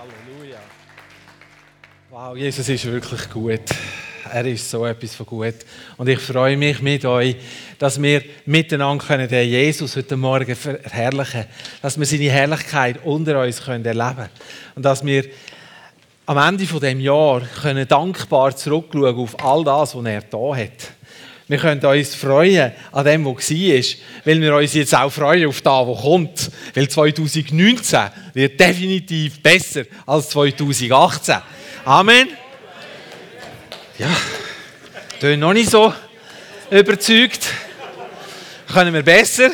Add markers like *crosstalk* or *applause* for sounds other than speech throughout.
Halleluja. Wow, Jesus ist wirklich gut. Er ist so etwas von gut. Und ich freue mich mit euch, dass wir miteinander können den Jesus heute Morgen verherrlichen Dass wir seine Herrlichkeit unter uns können erleben können. Und dass wir am Ende von dem Jahr können dankbar zurückschauen auf all das, was er da hat. Wir können uns freuen an dem, was war, weil wir uns jetzt auch freuen auf das, was kommt. Weil 2019 wird definitiv besser als 2018. Amen. Ja, ich bin noch nicht so überzeugt. Können wir besser?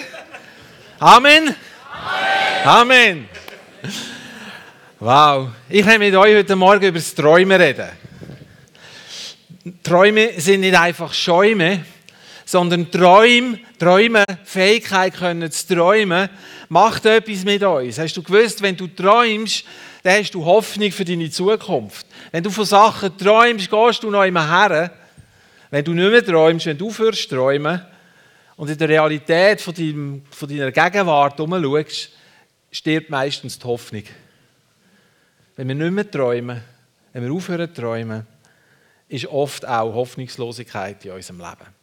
Amen. Amen. Wow. Ich möchte mit euch heute Morgen über das Träumen reden. Träume sind nicht einfach Schäume, sondern Träume, Träume, Fähigkeit können zu träumen, macht etwas mit uns. Hast du gewusst, wenn du träumst, dann hast du Hoffnung für deine Zukunft. Wenn du von Sachen träumst, gehst du noch immer her. Wenn du nicht mehr träumst, wenn du aufhörst träumen und in der Realität von, deinem, von deiner Gegenwart umschaust, stirbt meistens die Hoffnung. Wenn wir nicht mehr träumen, wenn wir aufhören zu träumen, ist oft auch Hoffnungslosigkeit in unserem Leben.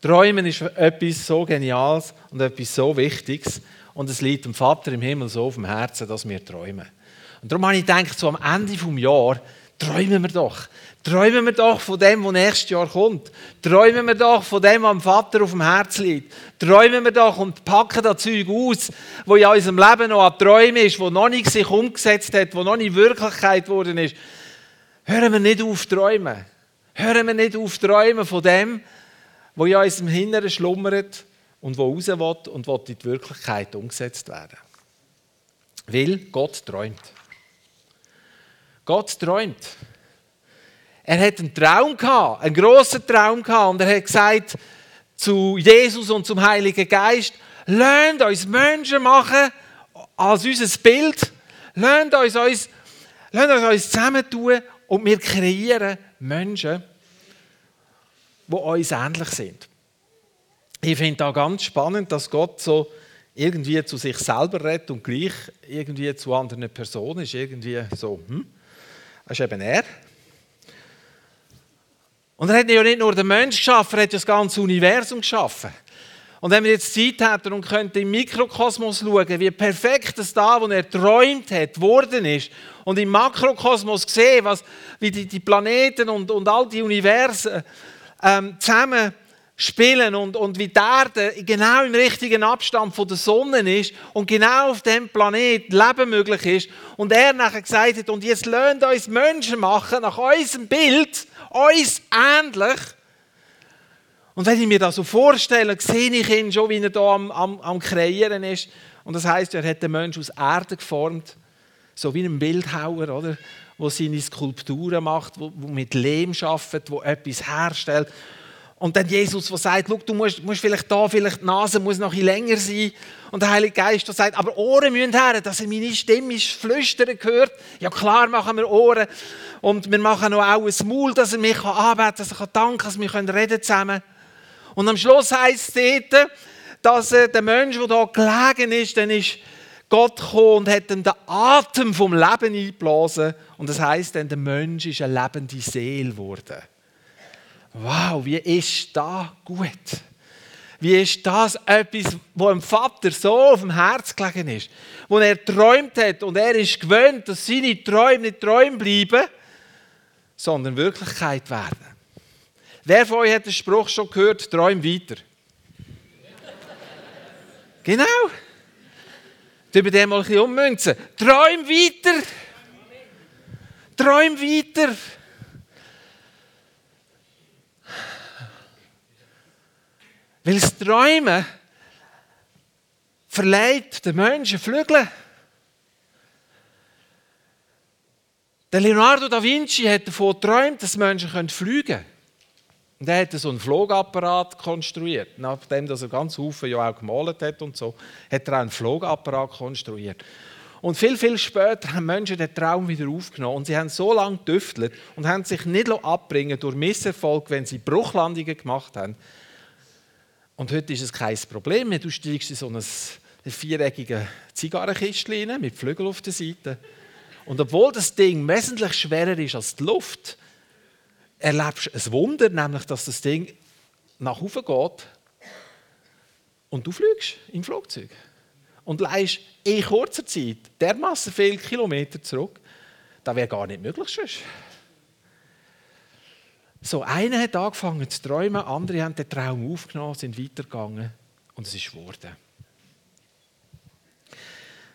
Träumen ist etwas so Geniales und etwas so Wichtiges und es liegt dem Vater im Himmel so auf dem Herzen, dass wir träumen. Und darum habe ich gedacht, so am Ende des Jahres, träumen wir doch. Träumen wir doch von dem, was nächstes Jahr kommt. Träumen wir doch von dem, was dem Vater auf dem Herzen liegt. Träumen wir doch und packen das Zeug aus, wo in unserem Leben noch an Träumen ist, wo noch nicht sich umgesetzt hat, wo noch nicht Wirklichkeit geworden ist. Hören wir nicht auf träumen. Hören wir nicht auf träumen von dem, wo in unserem Inneren schlummert und wo raus will und will in die Wirklichkeit umgesetzt werden. Weil Gott träumt. Gott träumt. Er hat einen Traum gehabt, einen großen Traum gehabt und er hat gesagt zu Jesus und zum Heiligen Geist, lernt uns Menschen machen als unser Bild, lernt uns, uns, uns zusammentun und wir kreieren Menschen, die uns ähnlich sind. Ich finde da ganz spannend, dass Gott so irgendwie zu sich selber redet und gleich irgendwie zu anderen Personen ist. Irgendwie so, hm? Das ist eben er. Und er hat ja nicht nur den Menschen geschaffen, er hat das ganze Universum geschaffen. Und wenn wir jetzt Zeit hätten und könnten im Mikrokosmos schauen, wie perfekt das da, wo er träumt hat, geworden ist, und im Makrokosmos sehen, was, wie die, die Planeten und, und all die Universen ähm, zusammen spielen und, und wie die Erde genau im richtigen Abstand von der Sonne ist und genau auf dem Planet Leben möglich ist. Und er nachher gesagt hat, und jetzt lernt uns Menschen machen nach unserem Bild, uns ähnlich, und wenn ich mir das so vorstelle, sehe ich ihn schon, wie er da am, am, am Kreieren ist. Und das heißt, er hat den Menschen aus Erde geformt, so wie ein Bildhauer, oder? Wo seine Skulpturen macht, wo, wo mit Lehm arbeitet, wo etwas herstellt. Und dann Jesus, der sagt, du musst, musst, vielleicht da, vielleicht die Nase muss noch ein länger sein. Und der Heilige Geist, der sagt, aber Ohren müssen her, dass er meine Stimme flüstern hört. Ja klar machen wir Ohren. Und wir machen auch ein Maul, dass er mich anbeten kann, dass er danken kann, dass wir reden zusammen können. Und am Schluss heißt es dass äh, der Mensch, der da gelegen ist, dann ist Gott gekommen und hat ihm den Atem vom Leben eingeblasen. Und das heißt dann, der Mensch ist eine lebende Seele geworden. Wow, wie ist das gut? Wie ist das etwas, wo dem Vater so auf dem Herz gelegen ist? Wo er träumt hat und er ist gewöhnt, dass seine Träume nicht Träume bleiben, sondern Wirklichkeit werden. Wer von euch hat den Spruch schon gehört, träum weiter? genau. Über den mal ein bisschen ummünzen. Träum weiter. Träum weiter. Weil das Träumen verleiht den Menschen Flügel. Der Leonardo da Vinci hat davon geträumt, dass Menschen fliegen können. Und er hat so einen Flugapparat konstruiert. Nachdem er ganz viele ja auch gemalt hat und so, hat er auch einen Flugapparat konstruiert. Und viel, viel später haben Menschen den Traum wieder aufgenommen. Und sie haben so lange getüftelt und haben sich nicht abbringen durch Misserfolg, wenn sie Bruchlandungen gemacht haben. Und heute ist es kein Problem mehr. Du steigst in so ein viereckiges Zigarrenkistchen mit Flügeln auf der Seite Und obwohl das Ding wesentlich schwerer ist als die Luft, erlebst ein Wunder, nämlich dass das Ding nach oben geht und du fliegst im Flugzeug. Und leist in kurzer Zeit dermaßen viele Kilometer zurück, das wäre gar nicht möglich sonst. So, einer hat angefangen zu träumen, andere haben den Traum aufgenommen, sind weitergegangen und es ist geworden.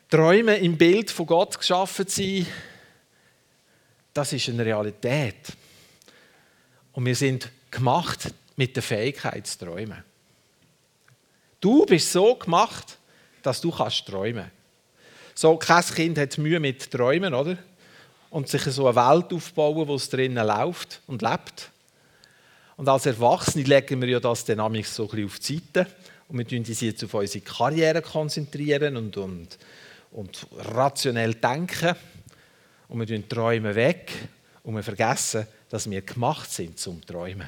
Träume im Bild von Gott geschaffen zu sein, das ist eine Realität. Und wir sind gemacht mit der Fähigkeit zu träumen. Du bist so gemacht, dass du kannst träumen. So kein Kind hat Mühe mit Träumen, oder? Und sich so eine Welt aufbauen, wo es drinnen läuft und lebt. Und als Erwachsene legen wir ja das dann so ein auf die Seite und wir konzentrieren uns jetzt auf unsere Karriere konzentrieren und, und, und rationell denken und wir tun Träume weg und wir vergessen, dass wir gemacht sind zum Träumen.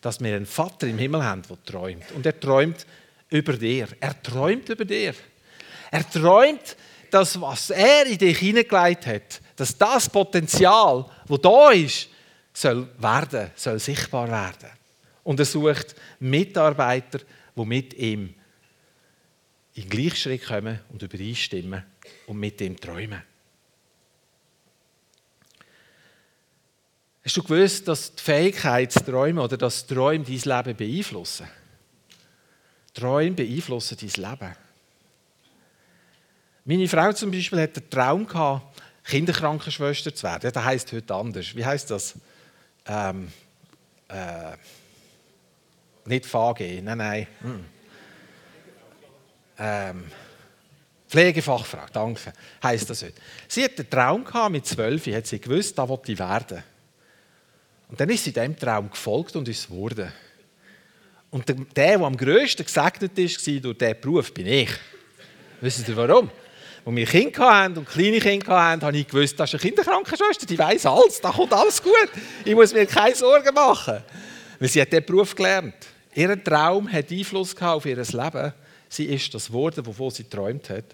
Dass wir einen Vater im Himmel haben, der träumt. Und er träumt über dir. Er träumt über dir. Er träumt, dass was er in dich hineingelegt hat, dass das Potenzial, wo da ist, soll werden, soll sichtbar werden. Und er sucht Mitarbeiter, die mit ihm in Gleichschritt kommen und übereinstimmen und mit ihm träumen. Hast du gewusst, dass die Fähigkeit zu träumen oder dass Träume dein Leben beeinflussen? Träume beeinflussen dein Leben. Meine Frau zum Beispiel hat den Traum gehabt, Kinderkrankenschwester zu werden. Das heißt heute anders. Wie heißt das? ähm, äh, nicht VG, nein, nein. Hm. Ähm, Pflegefachfrau, danke, heisst das heute. Sie hatte einen Traum gehabt, mit zwölf, hat sie gewusst, da wollte ich werden. Und dann ist sie diesem Traum gefolgt und ist es geworden. Und der, der, am grössten gesegnet war durch diesen Beruf, bin ich. Wissen Sie warum? Als wir Kinder hatten und kleine Kinder hatten, habe ich gewusst, das ist eine Kinderkrankenschwester, die weiß alles, da kommt alles gut. Ich muss mir keine Sorgen machen. Weil sie hat diesen Beruf gelernt. Ihr Traum hat Einfluss auf ihr Leben. Sie ist das geworden, wovon sie geträumt hat.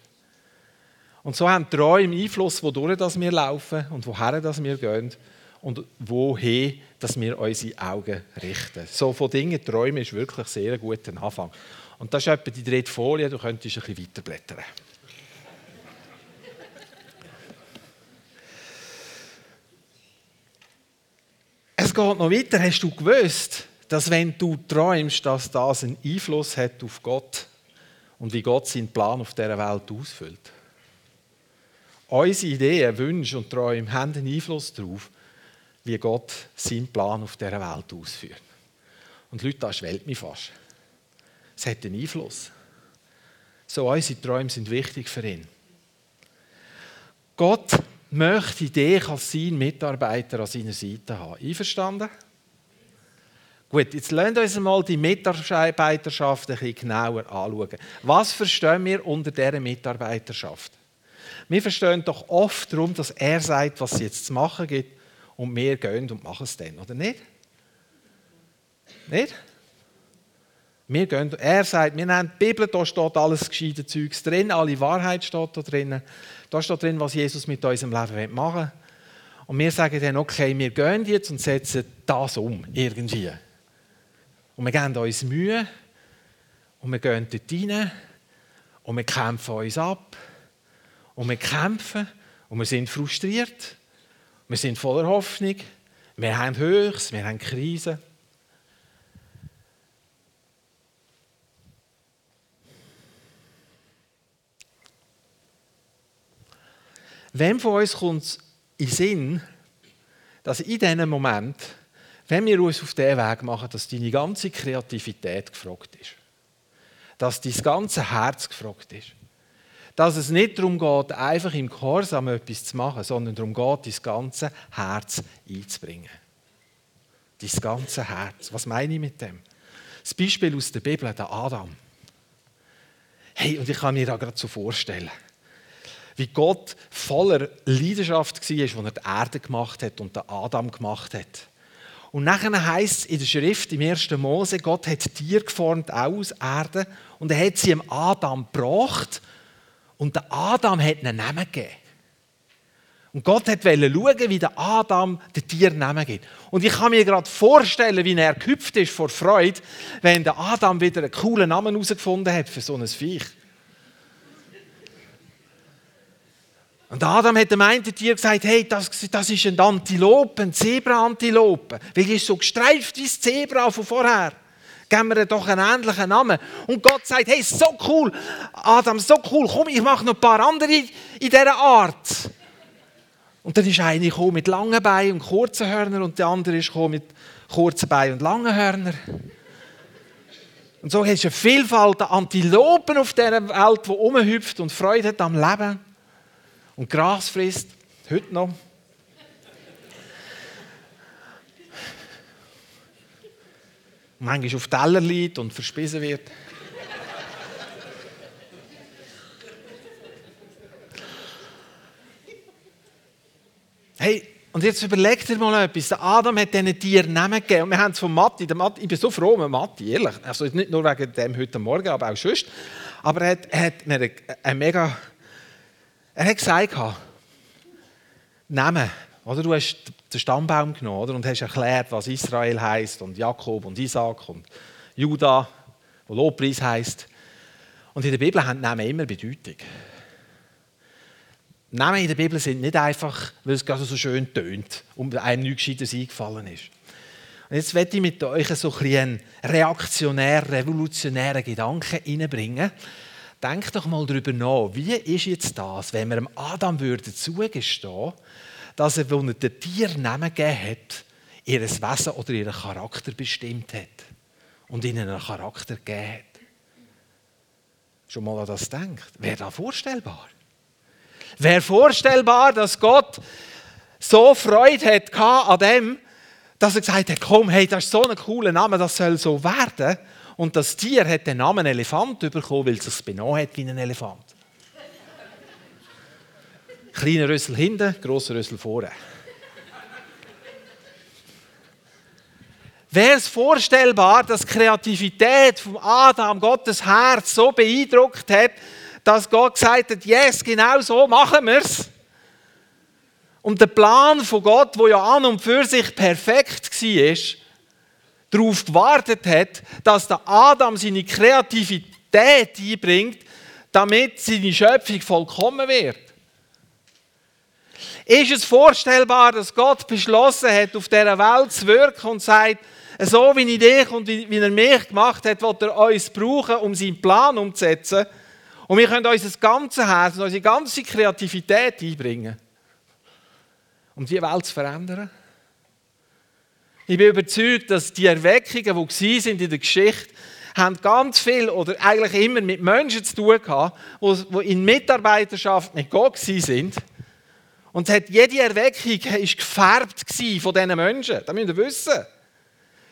Und so haben Träume Einfluss, wodurch wir laufen und woher wir gehen und wohin dass wir unsere Augen richten. So von Dingen träumen ist wirklich sehr ein guter Anfang. Und das ist etwa die dritte Folie, du könntest ein bisschen weiterblättern. Es geht noch weiter. Hast du gewusst, dass wenn du träumst, dass das einen Einfluss hat auf Gott und wie Gott seinen Plan auf dieser Welt ausfüllt? Unsere Ideen, Wünsche und Träume haben einen Einfluss darauf, wie Gott seinen Plan auf dieser Welt ausführt. Und Leute, das schwellt mich fast. Es hat einen Einfluss. So, unsere Träume sind wichtig für ihn. Gott möchte dich als sein Mitarbeiter an seiner Seite haben. Einverstanden? Gut, jetzt lasst uns mal die Mitarbeiterschaft ein bisschen genauer anschauen. Was verstehen wir unter dieser Mitarbeiterschaft? Wir verstehen doch oft darum, dass er sagt, was es jetzt zu machen gibt und wir gehen und machen es dann, oder nicht? Nicht? Wir gehen, er sagt, wir nehmen die Bibel, da steht alles gescheite Zeugs drin, alle Wahrheit steht da drin. Da steht drin, was Jesus mit unserem Leben machen will. Und wir sagen dann, okay, wir gehen jetzt und setzen das um, irgendwie. Und wir geben uns Mühe und wir gehen dort rein und wir kämpfen uns ab und wir kämpfen und wir sind frustriert, wir sind voller Hoffnung, wir haben Höchst, wir haben Krisen. Wem von uns kommt es in Sinn, dass in diesem Moment, wenn wir uns auf den Weg machen, dass deine ganze Kreativität gefragt ist? Dass dein ganze Herz gefragt ist? Dass es nicht darum geht, einfach im Gehorsam etwas zu machen, sondern darum geht, dein ganze Herz einzubringen. Dein ganze Herz. Was meine ich mit dem? Das Beispiel aus der Bibel, der Adam. Hey, und ich kann mir da gerade so vorstellen wie Gott voller Leidenschaft war, als er die Erde gemacht hat und den Adam gemacht hat. Und nachher heißt es in der Schrift im 1. Mose, Gott hat Tier geformt aus Erde und er hat sie dem Adam gebracht und der Adam hat einen Namen gegeben. Und Gott wollte schauen, wie der Adam den Tier Namen gibt. Und ich kann mir gerade vorstellen, wie er gehüpft ist vor Freude, wenn der Adam wieder einen coolen Namen herausgefunden hat für so ein Viech. Und Adam hat dem einen Tier gesagt, hey, das, das ist ein Antilope, ein Zebra-Antilope. Weil die ist so gestreift wie das Zebra von vorher. Geben wir doch einen ähnlichen Namen. Und Gott sagt, hey, so cool, Adam, so cool, komm, ich mache noch ein paar andere in dieser Art. Und dann ist einer gekommen mit langen Beinen und kurzen Hörnern und der andere ist gekommen mit kurzen Beinen und langen Hörnern. Und so hast du eine Vielfalt an Antilopen auf dieser Welt, die rumhüpft und Freude hat am Leben und Gras frisst, heute noch. Manchmal auf Teller liegt und verspissen wird. Hey, und jetzt überleg dir mal etwas. Der Adam hat diesen Tieren Namen gegeben. Und wir haben es von Matti. Der Matti. Ich bin so froh mit Matti, ehrlich. Also nicht nur wegen dem heute Morgen, aber auch sonst. Aber er hat, er hat mir eine mega er hat gesagt, Namen. Oder du hast den Stammbaum genommen oder, und hast erklärt, was Israel heißt und Jakob und Isaac und Judah, wo Lobpreis heißt. Und in der Bibel haben Namen immer Bedeutung. Namen in der Bibel sind nicht einfach, weil es gerade so schön tönt und einem nichts Gescheites eingefallen ist. Und jetzt werde ich mit euch so ein einen reaktionär, revolutionären Gedanken reinbringen. Denkt doch mal darüber nach, wie ist jetzt das, wenn wir Adam zugestehen, dass er, als er den Tieren Namen gegeben hat, ihr Wesen oder ihren Charakter bestimmt hat und ihnen einen Charakter gegeben hat. Schon mal an das denkt. Wäre das vorstellbar? Wäre vorstellbar, dass Gott so Freude hat an dem, dass er gesagt hat, komm, hey, das ist so ein cooler Name, das soll so werden. Und das Tier hat den Namen Elefant bekommen, weil es sich benommen hat wie ein Elefant. Kleiner Rüssel hinten, grosser Rüssel vorne. Wäre es vorstellbar, dass die Kreativität von Adam Gottes Herz so beeindruckt hat, dass Gott gesagt hat, yes, genau so machen wir es. Und der Plan von Gott, wo ja an und für sich perfekt war, darauf gewartet hat, dass der Adam seine Kreativität einbringt, damit seine Schöpfung vollkommen wird. Ist es vorstellbar, dass Gott beschlossen hat, auf dieser Welt zu wirken und sagt, so wie ich dich und wie er mich gemacht hat, wird er uns brauchen, um seinen Plan umzusetzen. Und wir können unser ganzes Herz und unsere ganze Kreativität einbringen, um die Welt zu verändern. Ich bin überzeugt, dass die Erweckungen, die sind in der Geschichte, haben ganz viel oder eigentlich immer mit Menschen zu tun gehabt, die in Mitarbeiterschaft mit Gott sind. Und hat jede Erweckung ist gefärbt von diesen Menschen. Das müsst ihr wissen.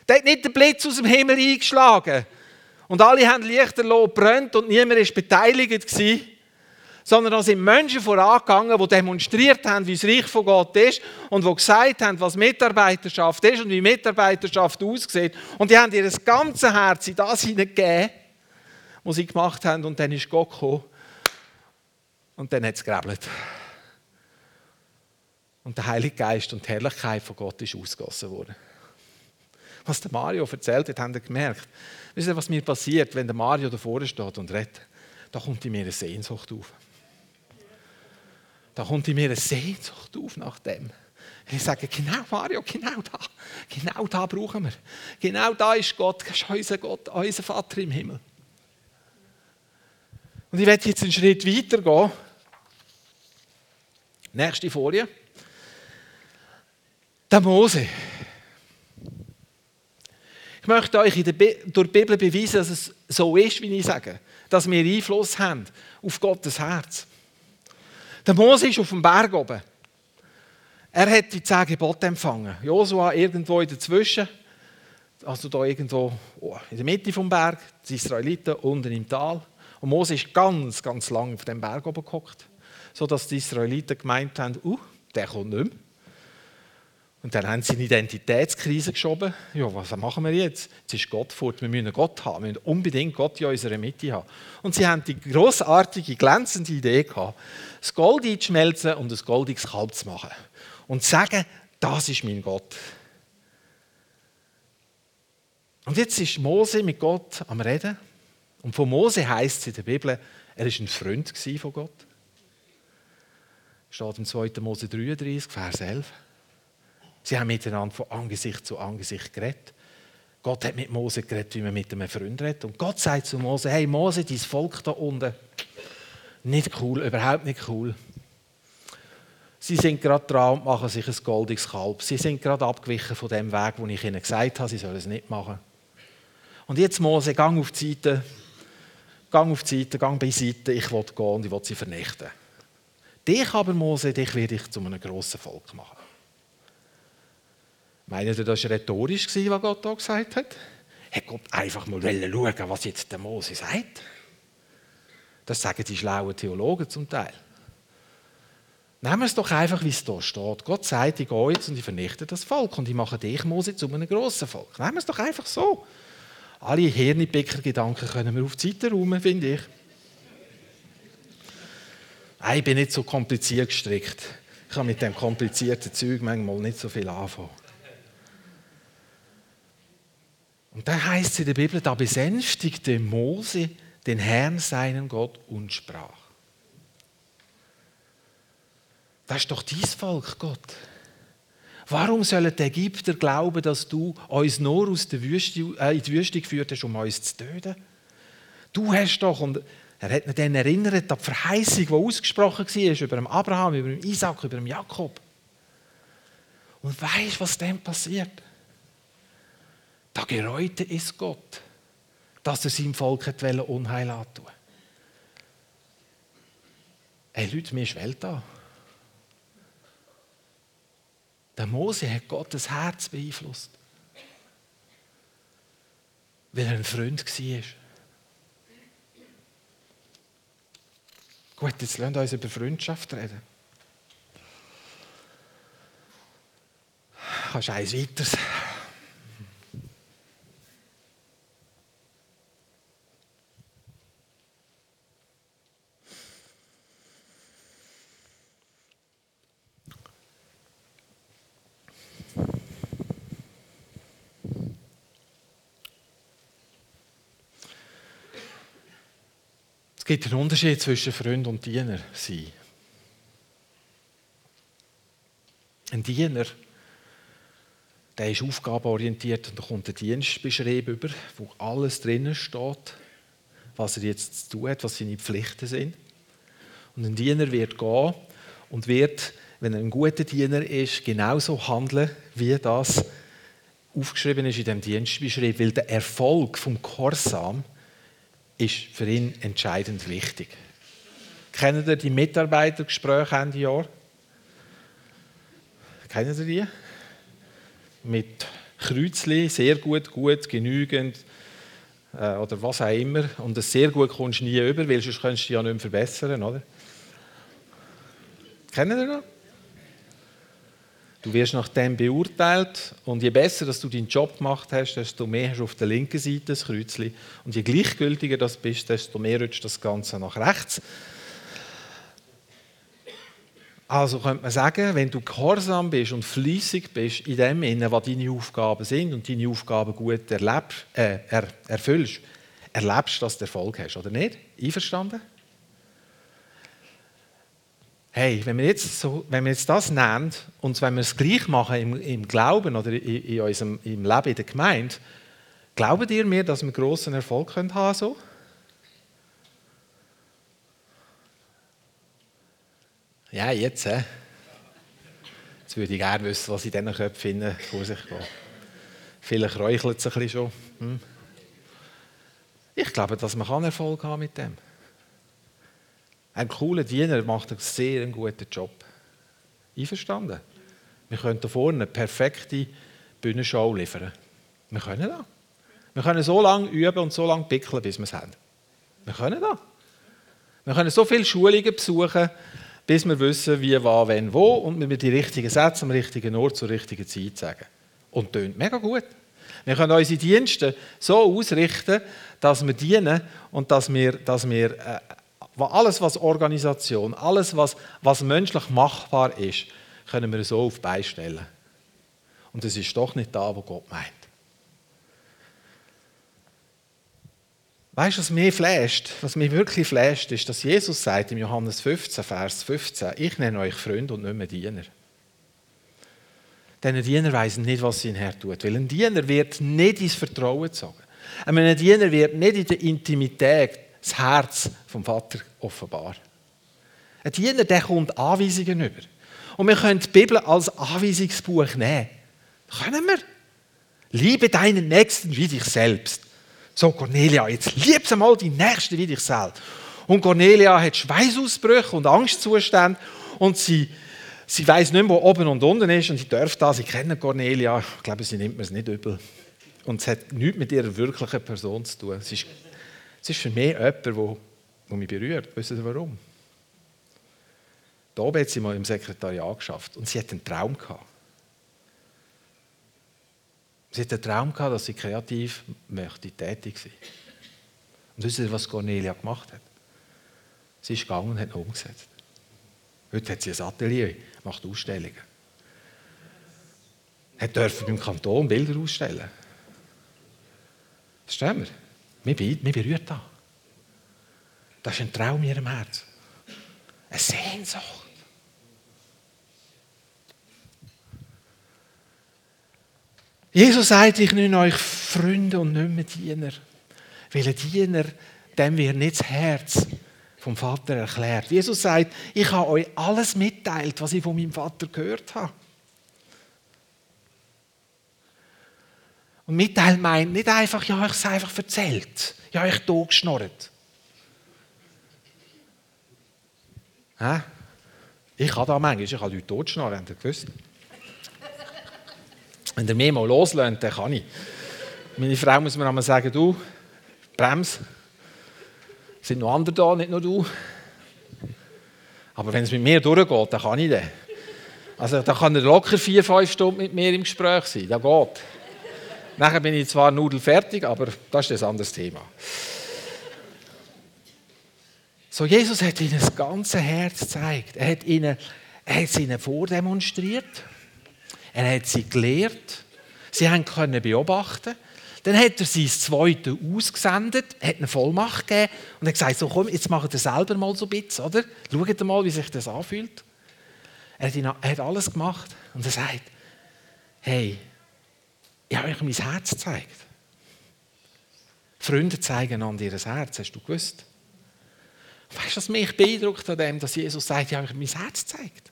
Da hat nicht der Blitz aus dem Himmel eingeschlagen. Und alle haben Lichterloh brennt und niemand war beteiligt sondern da sind Menschen vorangegangen, die demonstriert haben, wie das Reich von Gott ist und die gesagt haben, was Mitarbeiterschaft ist und wie Mitarbeiterschaft aussieht. Und die haben ihr ganzes Herz in das hineingegeben, was sie gemacht haben. Und dann ist Gott gekommen und dann hat es gerebelt. Und der Heilige Geist und die Herrlichkeit von Gott ist ausgegossen worden. Was der Mario erzählt hat, haben wir gemerkt. Wisst ihr, was mir passiert, wenn der Mario davor steht und redet? Da kommt in mir eine Sehnsucht auf. Da kommt in mir eine Sehnsucht auf nach dem. Ich sage, genau Mario, genau da. Genau da brauchen wir. Genau da ist Gott, das ist unser Gott, unser Vater im Himmel. Und ich werde jetzt einen Schritt weiter gehen. Nächste Folie. Der Mose. Ich möchte euch durch die Bibel beweisen, dass es so ist, wie ich sage. Dass wir Einfluss haben auf Gottes Herz. Der Mose ist auf dem Berg oben. Er hat die zehn Gebote empfangen. Josua irgendwo in dazwischen, also da irgendwo oh, in der Mitte vom Berg, die Israeliten unten im Tal. Und Mose ist ganz, ganz lang auf dem Berg oben gehockt, sodass die Israeliten gemeint haben, uh, der kommt nicht mehr. Und dann haben sie eine Identitätskrise geschoben. Ja, was machen wir jetzt? Jetzt ist Gott fort, wir müssen Gott haben, wir müssen unbedingt Gott in unserer Mitte haben. Und sie haben die großartige, glänzende Idee gehabt, das Gold einzuschmelzen und ein goldiges Kalb zu machen. Und zu sagen, das ist mein Gott. Und jetzt ist Mose mit Gott am Reden. Und von Mose heißt es in der Bibel, er war ein Freund von Gott. Steht im 2. Mose 33, Vers 11. Sie haben miteinander von Angesicht zu Angesicht geredet. Gott hat mit Mose geredet, wie man mit einem Freund redet. Und Gott sagt zu Mose: Hey Mose, dein Volk da unten, nicht cool, überhaupt nicht cool. Sie sind gerade dran und machen sich ein goldiges Kalb. Sie sind gerade abgewichen von dem Weg, den ich ihnen gesagt habe, sie sollen es nicht machen. Und jetzt Mose, gang auf die Seite, gang auf die Seite, gang beiseite, ich will gehen und ich will sie vernichten. Dich aber, Mose, dich werde ich zu einem grossen Volk machen. Meinen ihr, das war rhetorisch, was Gott da gesagt hat? Hat Gott einfach mal schauen, was jetzt der Mose sagt? Das sagen die schlauen Theologen zum Teil. Nehmen wir es doch einfach, wie es da steht. Gott sagt, ich gehe jetzt und ich vernichte das Volk und ich mache dich, Mose, zu einem grossen Volk. Nehmen wir es doch einfach so. Alle Hirnpicker-Gedanken können wir auf die Seite räumen, finde ich. Ich bin nicht so kompliziert gestrickt. Ich kann mit dem komplizierten Zeug manchmal nicht so viel anfangen. Und da heißt es in der Bibel, da besänftigte Mose den Herrn, seinen Gott, und sprach. Das ist doch dein Volk, Gott. Warum sollen die Ägypter glauben, dass du uns nur aus der Wüste, äh, in die Wüste geführt hast, um uns zu töten? Du hast doch, und er hat mich dann erinnert an die Verheißung, die ausgesprochen war über Abraham, über Isaac, über Jakob. Und weißt, was dem passiert? Da gereute ist Gott, dass er seinem Volk Unheil antun Ey Leute, mir ist Welt da. Der Mose hat Gottes Herz beeinflusst. Weil er ein Freund war. Gut, jetzt lasst uns über Freundschaft reden. Kannst du eins weiteres? Es gibt einen Unterschied zwischen Freund und Diener sein. Ein Diener, der ist aufgabenorientiert und da kommt ein Dienst beschrieben über, wo alles drinnen steht, was er jetzt zu tun hat, was seine Pflichten sind. Und ein Diener wird gehen und wird, wenn er ein guter Diener ist, genauso handeln, wie das aufgeschrieben ist in dem Dienstbeschrieb, weil der Erfolg vom Korsam ist für ihn entscheidend wichtig. Kennen ihr die Mitarbeitergespräche Ende Jahr? Kennen ihr die? Mit Kreuzli, sehr gut, gut, genügend äh, oder was auch immer. Und das sehr gut kommst du nie über, weil sonst kannst du dich ja nicht mehr verbessern, oder? Kennen ihr das? Du wirst nach dem beurteilt und je besser, dass du deinen Job gemacht hast, desto mehr hast du auf der linken Seite das Kreuzchen. Und je gleichgültiger das bist, desto mehr rutscht das Ganze nach rechts. Also könnte man sagen, wenn du gehorsam bist und fließig bist in dem was deine Aufgaben sind und deine Aufgaben gut erlebst, äh, er, erfüllst, erlebst, dass du Erfolg hast, oder nicht? Einverstanden? Hey, wenn wir jetzt, so, wenn wir jetzt das nehmen und wenn wir es gleich machen im, im Glauben oder in, in unserem im Leben in der Gemeinde, glaubt ihr mir, dass wir großen Erfolg können haben so? Ja, jetzt, hä? Jetzt würde ich gerne wissen, was in diesen Köpfen vor sich geht. Vielleicht räuchelt es ein bisschen schon. Hm? Ich glaube, dass man Erfolg haben mit dem. Ein cooler Diener macht einen sehr guten Job. Einverstanden? Wir können da vorne eine perfekte Bühnenshow liefern. Wir können das. Wir können so lange üben und so lange pickeln, bis wir es haben. Wir können das. Wir können so viele Schulungen besuchen, bis wir wissen, wie, wann, wenn, wo und wir die richtigen Sätze am richtigen Ort zur richtigen Zeit sagen. Und tönt mega gut. Wir können unsere Dienste so ausrichten, dass wir dienen und dass wir, dass wir äh, alles, was Organisation, alles, was, was menschlich machbar ist, können wir so auf beistellen. Und es ist doch nicht da, wo Gott meint. Weißt du, was mich flasht? Was mich wirklich flasht, ist, dass Jesus sagt im Johannes 15, Vers 15, ich nenne euch Freund und nicht mehr Diener. Denn ein Diener weiß nicht, was sein Herr tut. Weil ein Diener wird nicht ins Vertrauen gezogen. Ein Diener wird nicht in der Intimität das Herz vom Vater offenbar. Ein Diener der kommt Anweisungen über. Und wir können die Bibel als Anweisungsbuch nehmen. Können wir? Liebe deinen Nächsten wie dich selbst. So, Cornelia, jetzt liebst mal die Nächsten wie dich selbst. Und Cornelia hat Schweißausbrüche und Angstzustände und sie, sie weiß nicht mehr, wo oben und unten ist und sie darf da, sie kennen Cornelia, ich glaube, sie nimmt mir es nicht übel. Und es hat nichts mit ihrer wirklichen Person zu tun. Es ist, es ist für mich jemand, der, mich berührt. Wisst ihr warum? Da oben hat sie mal im Sekretariat geschafft und sie hat einen Traum gehabt. Sie hat den Traum gehabt, dass sie kreativ möchte tätig sein. Und wisst ihr, was Cornelia gemacht hat? Sie ist gegangen und hat umgesetzt. Heute hat sie ein Atelier, macht Ausstellungen. Hat dürfen beim Kanton Bilder ausstellen. Verstehen wir? Mich berührt das. Das ist ein Traum in ihrem Herzen. Eine Sehnsucht. Jesus sagt, ich nenne euch Freunde und nicht mehr Diener. Weil ein Diener, dem wird nicht das Herz vom Vater erklärt. Jesus sagt, ich habe euch alles mitteilt, was ich von meinem Vater gehört habe. Und mitteilen meint nicht einfach, ja, ich habe es einfach erzählt. Ja, ich habe geschnorrt. Hä? Ich habe da manchmal, ich habe Leute totschnorren, habt ihr gewusst? Wenn er mich mal loslässt, dann kann ich. Meine Frau muss mir einmal sagen, du, Brems, es sind noch andere da, nicht nur du. Aber wenn es mit mir durchgeht, dann kann ich das. Also da kann er locker vier, fünf Stunden mit mir im Gespräch sein, das geht. Nachher bin ich zwar nudelfertig, aber das ist ein anderes Thema. So, Jesus hat ihnen das ganze Herz gezeigt. Er hat, ihnen, er hat es ihnen vordemonstriert. Er hat sie gelehrt. Sie haben können beobachten. Dann hat er sie das Zweite ausgesendet, hat eine Vollmacht gegeben und hat gesagt, so komm, jetzt macht ihr selber mal so ein bisschen, oder? Schaut mal, wie sich das anfühlt. Er hat, ihn, er hat alles gemacht und er sagt, hey, ich habe euch mein Herz gezeigt. Freunde zeigen an ihr Herz, hast du gewusst? Weißt du, was mich beeindruckt an dem, dass Jesus sagt, ich habe euch mein Herz gezeigt?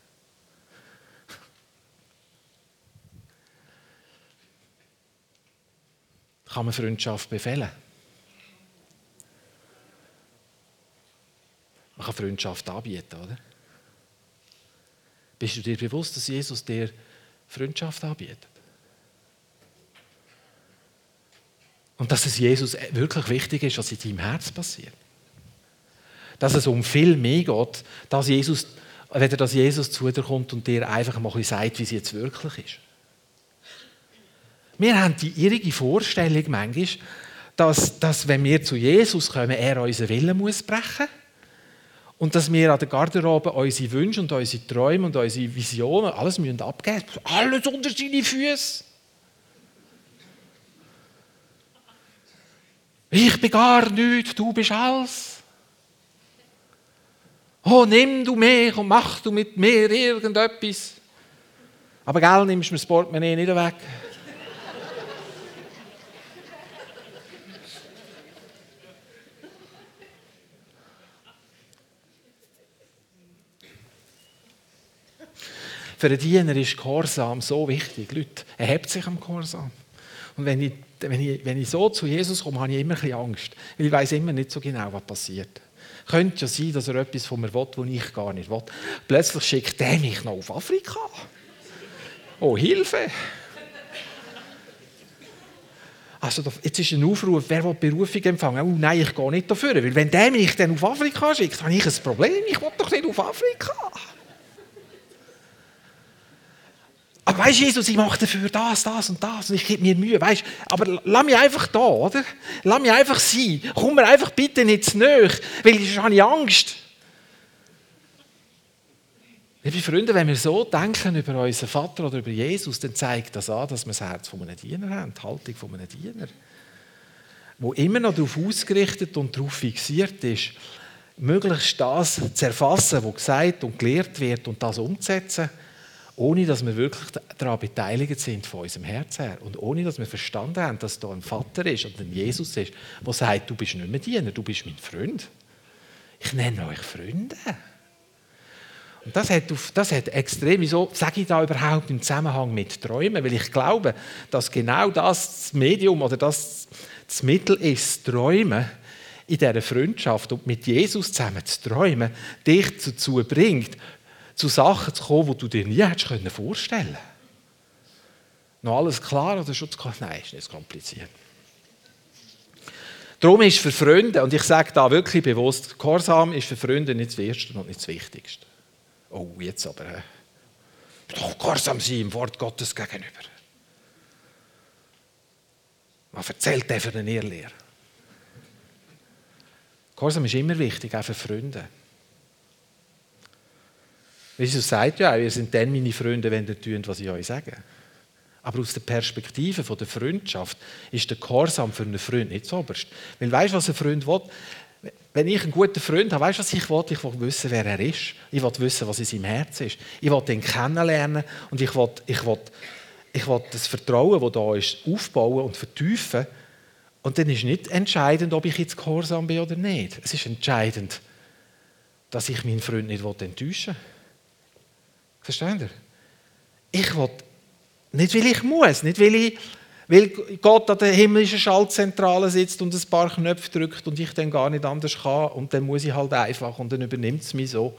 kann man Freundschaft befehlen. Man kann Freundschaft anbieten, oder? Bist du dir bewusst, dass Jesus dir Freundschaft anbietet? Und dass es Jesus wirklich wichtig ist, was in deinem Herz passiert. Dass es um viel mehr geht, dass Jesus, weder dass Jesus zu dir kommt und dir einfach mal ein sagt, wie es jetzt wirklich ist. Wir haben die irrige Vorstellung manchmal, dass, dass wenn wir zu Jesus kommen, er unseren Willen muss brechen und dass wir an der Garderobe unsere Wünsche und unsere Träume und unsere Visionen alles müssen abgeben müssen. Alles unter seine Füße. Ich bin gar nichts, du bist alles. Oh, nimm du mich und mach du mit mir irgendetwas. Aber gell, nimmst du mir das Portemonnaie nicht weg. Für einen Diener ist Gehorsam so wichtig. Leute, er hebt sich am Gehorsam. Und wenn ich, wenn, ich, wenn ich so zu Jesus komme, habe ich immer ein bisschen Angst. Weil ich weiß immer nicht so genau, was passiert. Könnte ja sein, dass er etwas von mir will, was ich gar nicht will. Plötzlich schickt er mich noch auf Afrika. Oh, Hilfe! Also jetzt ist ein Aufruf, wer will Berufung empfangen? Oh nein, ich gehe nicht dafür, weil wenn der mich dann auf Afrika schickt, habe ich ein Problem. Ich will doch nicht auf Afrika. Aber weißt du, Jesus, ich mache dafür das, das und das und ich gebe mir Mühe, weißt Aber lass mich einfach da, oder? Lass mich einfach sein. Komm mir einfach bitte nicht zu nahe, weil ich habe Angst. Liebe Freunde, wenn wir so denken über unseren Vater oder über Jesus, dann zeigt das an, dass wir das Herz von einem Diener haben, die Haltung von einem Diener, wo immer noch darauf ausgerichtet und darauf fixiert ist, möglichst das zu erfassen, was gesagt und gelehrt wird und das umzusetzen, ohne dass wir wirklich daran beteiligt sind von unserem Herz her und ohne dass wir verstanden haben, dass da ein Vater ist und ein Jesus ist, der sagt, du bist nicht mehr Diener, du bist mein Freund. Ich nenne euch Freunde. Und das hat, auf, das hat extrem, wieso sage ich da überhaupt im Zusammenhang mit Träumen? Weil ich glaube, dass genau das, das Medium oder das, das Mittel ist, Träumen in dieser Freundschaft und mit Jesus zusammen zu träumen, dich dazu bringt, zu Sachen zu kommen, die du dir nie hättest vorstellen können. Noch alles klar oder schon zu Nein, ist nicht kompliziert. Darum ist für Freunde, und ich sage da wirklich bewusst, Gehorsam ist für Freunde nicht das Erste und nicht das Wichtigste. Oh, jetzt aber. Äh, doch gehorsam sein im Wort Gottes gegenüber. Was erzählt der für eine Irrlehre? Gehorsam ist immer wichtig, auch für Freunde. Jesus sagt ja auch, ihr sind dann meine Freunde, wenn ihr tun, was ich euch sage. Aber aus der Perspektive der Freundschaft ist der Gehorsam für einen Freund nicht oberst. Weil weißt du, was ein Freund will? Wenn ich einen guten Freund habe, weißt du, was ich will? Ich will wissen, wer er ist. Ich will wissen, was in seinem Herz ist. Ich will ihn kennenlernen und ich will, ich will, ich will das Vertrauen, das da ist, aufbauen und vertiefen. Und dann ist nicht entscheidend, ob ich jetzt gehorsam bin oder nicht. Es ist entscheidend, dass ich meinen Freund nicht enttäuschen will. Versteht ihr? Ich will, nicht weil ich muss, nicht weil, ich, weil Gott an der himmlischen Schaltzentrale sitzt und ein paar Knöpfe drückt und ich dann gar nicht anders kann und dann muss ich halt einfach und dann übernimmt es mich so.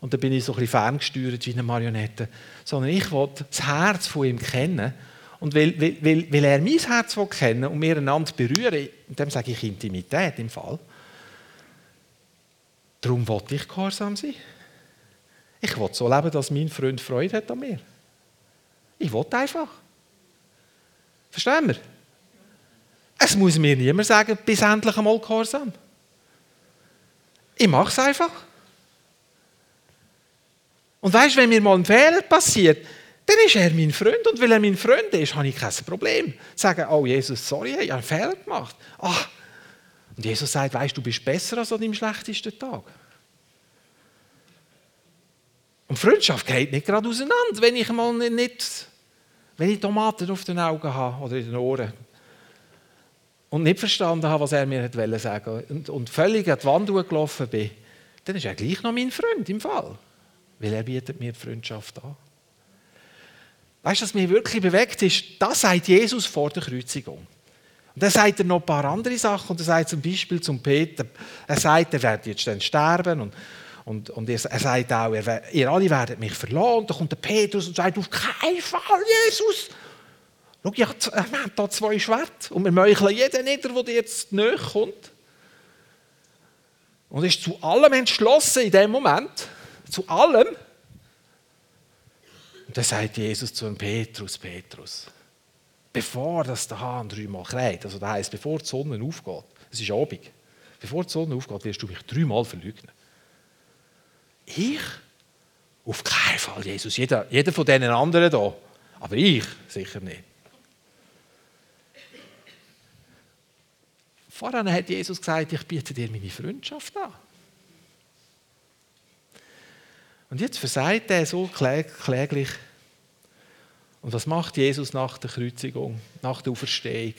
Und dann bin ich so ein bisschen ferngesteuert wie eine Marionette. Sondern ich will das Herz von ihm kennen und weil, weil, weil er mein Herz will kennen und wir einander berühren, und dem sage ich Intimität im Fall, darum wollte ich gehorsam sein. Ich will so leben, dass mein Freund Freude hat an mir. Ich will einfach. Verstehen wir? Es muss mir niemand sagen, bis endlich einmal gehorsam. Ich mache es einfach. Und weißt, wenn mir mal ein Fehler passiert, dann ist er mein Freund. Und weil er mein Freund ist, habe ich kein Problem. Sagen, oh Jesus, sorry, ich habe einen Fehler gemacht. Ach. Und Jesus sagt, weißt du, bist besser als an deinem schlechtesten Tag. Und Freundschaft geht nicht gerade auseinander, wenn ich mal nicht, wenn ich Tomaten auf den Augen habe oder in den Ohren und nicht verstanden habe, was er mir wollte sagen und, und völlig an die Wand gelaufen bin, dann ist er gleich noch mein Freund im Fall, weil er bietet mir die Freundschaft an. Weißt du, was mich wirklich bewegt ist? Das sagt Jesus vor der Kreuzigung. Und dann sagt er noch ein paar andere Sachen. Und er sagt zum Beispiel zum Peter, er sagt, er wird jetzt dann sterben und, und, und er, er sagt auch, er, ihr alle werdet mich verlassen. Und dann kommt der Petrus und sagt, auf keinen Fall, Jesus. Schau, ich habe da zwei Schwerter und wir meucheln jeden nieder, der jetzt näher kommt. Und ist zu allem entschlossen in dem Moment. Zu allem. Und dann sagt Jesus zu Petrus, Petrus, bevor das der Hahn dreimal kräht, also das heisst, bevor die Sonne aufgeht, es ist Abend, bevor die Sonne aufgeht, wirst du mich dreimal verleugnen. Ich? Auf keinen Fall, Jesus. Jeder, jeder von diesen anderen da. Aber ich sicher nicht. Vorher hat Jesus gesagt, ich biete dir meine Freundschaft an. Und jetzt versagt er so kläglich. Und was macht Jesus nach der Kreuzigung, nach der Auferstehung?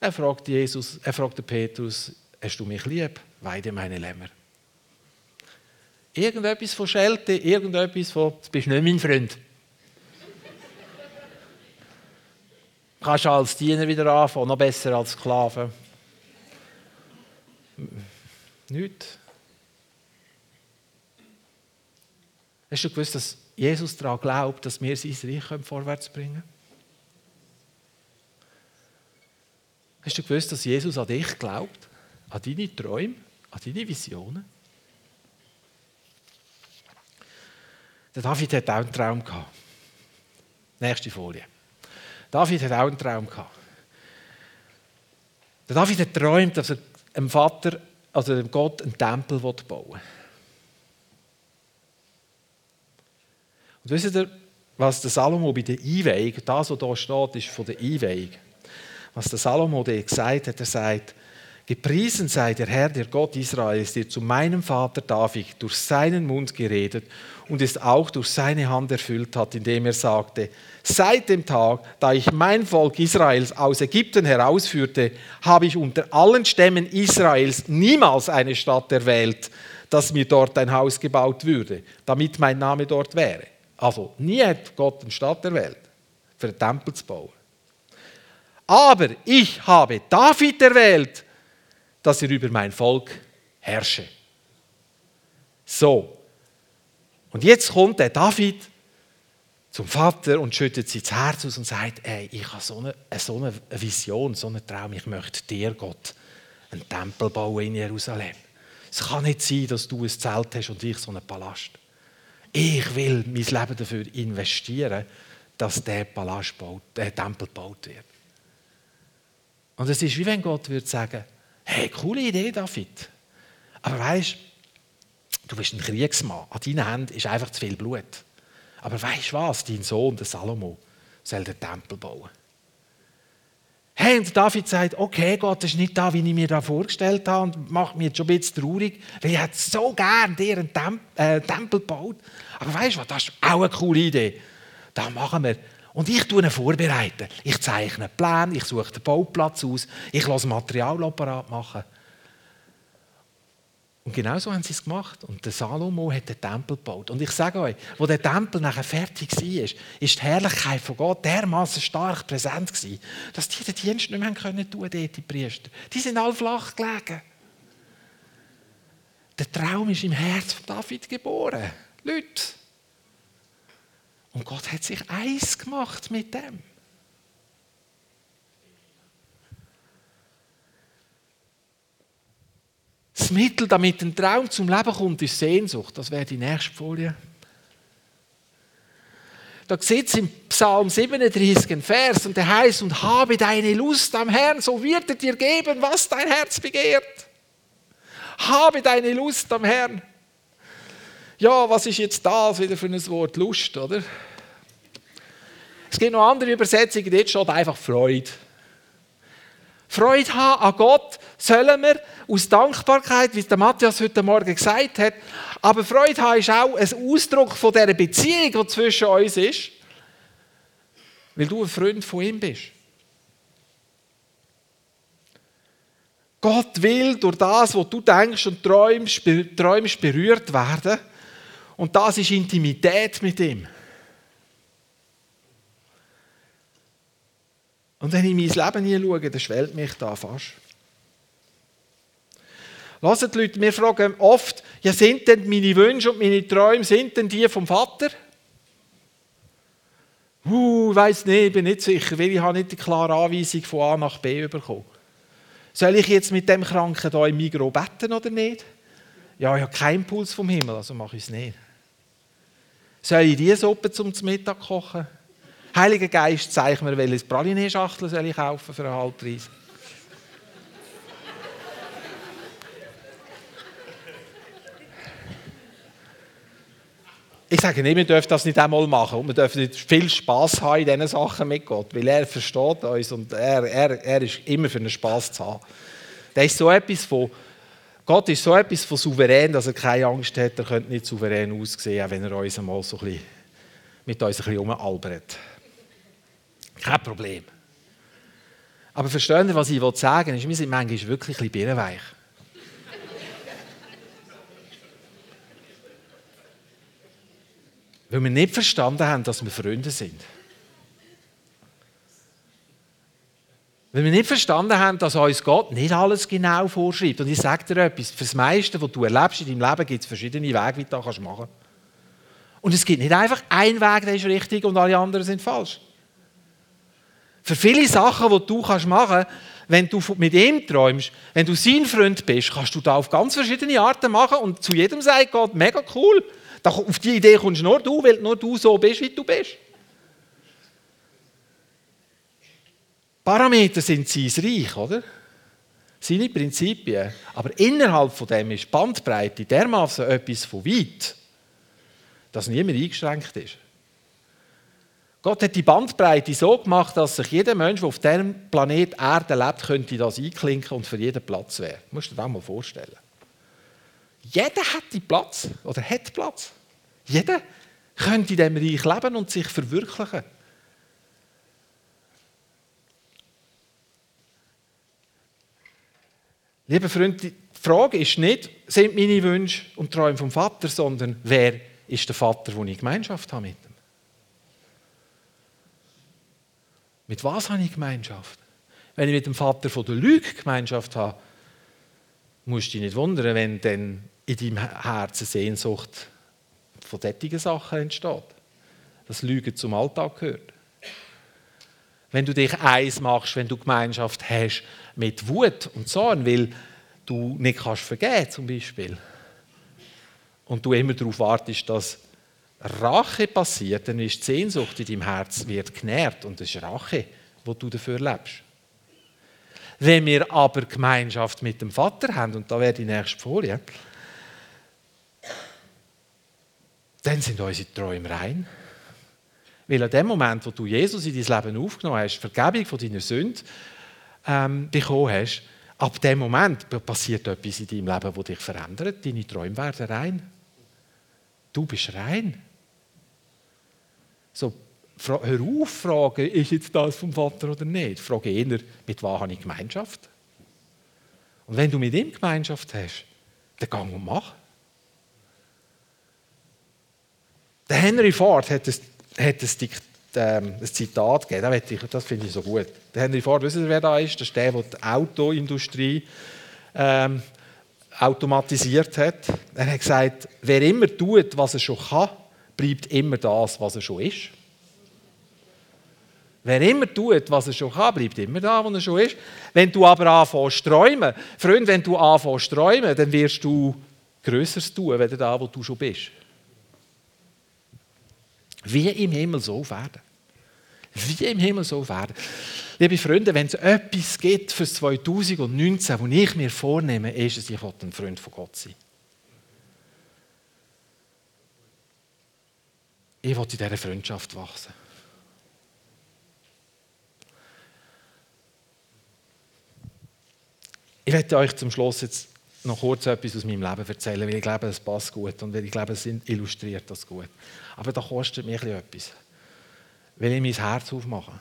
Er fragt Jesus, er fragt Petrus, hast du mich lieb? Weide meine Lämmer. Irgendetwas von Schelte, irgendetwas von, du bist nicht mein Freund. Du kannst als Diener wieder anfangen, noch besser als Sklave. Nicht. Hast du gewusst, dass Jesus daran glaubt, dass wir sein Reich vorwärts bringen können? Hast du gewusst, dass Jesus an dich glaubt? An deine Träume? An deine Visionen? Der David hat auch einen Traum gehabt. Nächste Folie. David hat auch einen Traum gehabt. Der David hat geträumt, dass er dem Vater, also dem Gott, einen Tempel bauen will. Und wisst ihr, was der Salomo bei der Einweihung, das, was hier steht, ist von der Einweihung. Was der Salomo gesagt hat, er sagt, Gepriesen sei der Herr, der Gott Israels, der zu meinem Vater David durch seinen Mund geredet und es auch durch seine Hand erfüllt hat, indem er sagte, seit dem Tag, da ich mein Volk Israels aus Ägypten herausführte, habe ich unter allen Stämmen Israels niemals eine Stadt erwählt, dass mir dort ein Haus gebaut würde, damit mein Name dort wäre. Also nie hat Gott eine Stadt erwählt, für einen Tempel zu bauen. Aber ich habe David erwählt, dass er über mein Volk herrsche. So. Und jetzt kommt der David zum Vater und schüttet sein Herz aus und sagt, ey, ich habe so eine, so eine Vision, so einen Traum, ich möchte dir, Gott, einen Tempel bauen in Jerusalem. Es kann nicht sein, dass du ein Zelt hast und ich so einen Palast. Ich will mein Leben dafür investieren, dass der Palast baut, der Tempel gebaut wird. Und es ist wie wenn Gott würde sagen, hey, coole Idee, David. Aber weißt, du bist ein Kriegsmann. An deinen Händen ist einfach zu viel Blut. Aber weißt du was? Dein Sohn, der Salomo, soll den Tempel bauen. Hey, und David sagt, okay, Gott ist nicht da, wie ich mir das vorgestellt habe und macht mich jetzt schon ein bisschen traurig, weil ich hätte so gern dir einen Temp äh, Tempel gebaut. Aber weißt du was, das ist auch eine coole Idee. Das machen wir. Und ich tue ihn vorbereiten. Ich zeichne Plan, ich suche den Bauplatz aus, ich lasse Materialapparat machen. Und genau so haben sie es gemacht. Und der Salomo hat den Tempel gebaut. Und ich sage euch, wo der Tempel nachher fertig war, ist die Herrlichkeit von Gott dermaßen stark präsent gewesen, dass die den Dienst nicht mehr können tun, dort, die Priester. Die sind alle flach gelegen. Der Traum ist im Herz von David geboren. Leute. Und Gott hat sich eins gemacht mit dem. Das Mittel, damit ein Traum zum Leben kommt, ist Sehnsucht. Das wäre die nächste Folie. Da sieht es im Psalm 37 ein Vers und der heißt, und habe deine Lust am Herrn, so wird er dir geben, was dein Herz begehrt. Habe deine Lust am Herrn. Ja, was ist jetzt das wieder für ein Wort? Lust, oder? Es gibt noch andere Übersetzungen, dort steht einfach Freude. Freude haben an Gott sollen wir aus Dankbarkeit, wie der Matthias heute Morgen gesagt hat. Aber Freude haben ist auch ein Ausdruck von dieser Beziehung, die zwischen uns ist. Weil du ein Freund von ihm bist. Gott will durch das, was du denkst und träumst, träumst berührt werden. Und das ist Intimität mit ihm. Und wenn ich mein Leben hier schaue, dann schwellt mich da fast. Lasst die Leute, wir fragen oft, ja, sind denn meine Wünsche und meine Träume, sind denn die vom Vater? Uh, ich weiss nicht, bin nicht sicher, weil ich habe nicht die klare Anweisung von A nach B bekommen. Soll ich jetzt mit dem Kranken hier im Migro betten oder nicht? Ja, ich habe keinen Puls vom Himmel, also mache ich es nicht. Soll ich diese Suppe zum Mittag kochen? Heiliger Geist, zeig mir, welches Praline-Schachtel soll ich kaufen für einen Halbpreis. Ich sage nicht, wir dürfen das nicht einmal machen und wir dürfen nicht viel Spaß haben in diesen Sachen mit Gott, weil er versteht uns und er, er, er ist immer für einen Spaß zu haben. Der ist so etwas von, Gott ist so etwas von souverän, dass er keine Angst hat, er könnte nicht souverän aussehen, wenn er uns einmal so ein bisschen, mit uns ein bisschen umalbert. Kein Problem. Aber verstehen Sie, was ich sagen will? Wir sind manchmal wirklich ein bisschen birrenweich. Weil wir nicht verstanden haben, dass wir Freunde sind. Weil wir nicht verstanden haben, dass uns Gott nicht alles genau vorschreibt. Und ich sage dir etwas, für das meiste, was du erlebst in deinem Leben, gibt es verschiedene Wege, wie du das machen kannst. Und es gibt nicht einfach einen Weg, der ist richtig und alle anderen sind falsch. Für viele Sachen, die du machen kannst, wenn du mit ihm träumst, wenn du sein Freund bist, kannst du da auf ganz verschiedene Arten machen und zu jedem sagt Gott, mega cool. Auf die Idee kommst nur du, weil nur du so bist, wie du bist. Parameter sind sein Reich, oder? Seine Prinzipien. Aber innerhalb von dem ist Bandbreite dermaßen etwas von weit, dass niemand eingeschränkt ist. Gott hat die Bandbreite so gemacht, dass sich jeder Mensch, der auf diesem Planet Erde lebt, könnte das einklinken und für jeden Platz wäre. Du musst dir das mal vorstellen. Jeder hat Platz oder hat Platz. Jeder könnte in diesem Reich leben und sich verwirklichen. Liebe Freunde, die Frage ist nicht, sind meine Wünsche und Träume vom Vater, sondern wer ist der Vater, wo ich Gemeinschaft habe mit ihm? Mit was habe ich Gemeinschaft? Wenn ich mit dem Vater von der Lüge Gemeinschaft habe, musst du dich nicht wundern, wenn dann in deinem Herzen Sehnsucht von solchen Sachen entsteht. Dass Lüge zum Alltag gehört. Wenn du dich eins machst, wenn du Gemeinschaft hast mit Wut und Zorn, weil du nicht kannst vergeben zum Beispiel. Und du immer darauf wartest, dass Rache passiert, dann ist die Sehnsucht in deinem Herz wird genährt und das ist Rache, wo du dafür lebst. Wenn wir aber Gemeinschaft mit dem Vater haben, und da wäre die nächste Folie, dann sind unsere Träume rein. Weil an dem Moment, wo du Jesus in dein Leben aufgenommen hast, Vergebung von deiner Sünde ähm, bekommen hast, ab dem Moment passiert etwas in deinem Leben, das dich verändert. Deine Träume werden rein. Du bist rein. So, hör auf, fragen, ist jetzt das vom Vater oder nicht? Frage eher, mit was habe ich Gemeinschaft? Und wenn du mit ihm Gemeinschaft hast, dann geh und mach. Der Henry Ford hat ein, hat ein, ähm, ein Zitat gegeben, das finde ich so gut. Der Henry Ford, wissen Sie, wer da ist? Das ist der, der die Autoindustrie ähm, automatisiert hat. Er hat gesagt, wer immer tut, was er schon kann, bleibt immer das, was er schon ist. Wer immer tut, was er schon kann, bleibt immer da, wo er schon ist. Wenn du aber anfängst zu träumen, Freund, wenn du anfängst zu träumen, dann wirst du Größeres tun, als da, wo du schon bist. Wie im Himmel so werden. Wie im Himmel so werden. Liebe Freunde, wenn es etwas gibt für 2019, wo ich mir vornehme, ist es, ich will ein Freund von Gott sein. Ich will in dieser Freundschaft wachsen. Ich werde euch zum Schluss jetzt noch kurz etwas aus meinem Leben erzählen, weil ich glaube, es passt gut und weil ich glaube, es illustriert das gut. Aber da kostet mich etwas, weil ich mein Herz aufmache.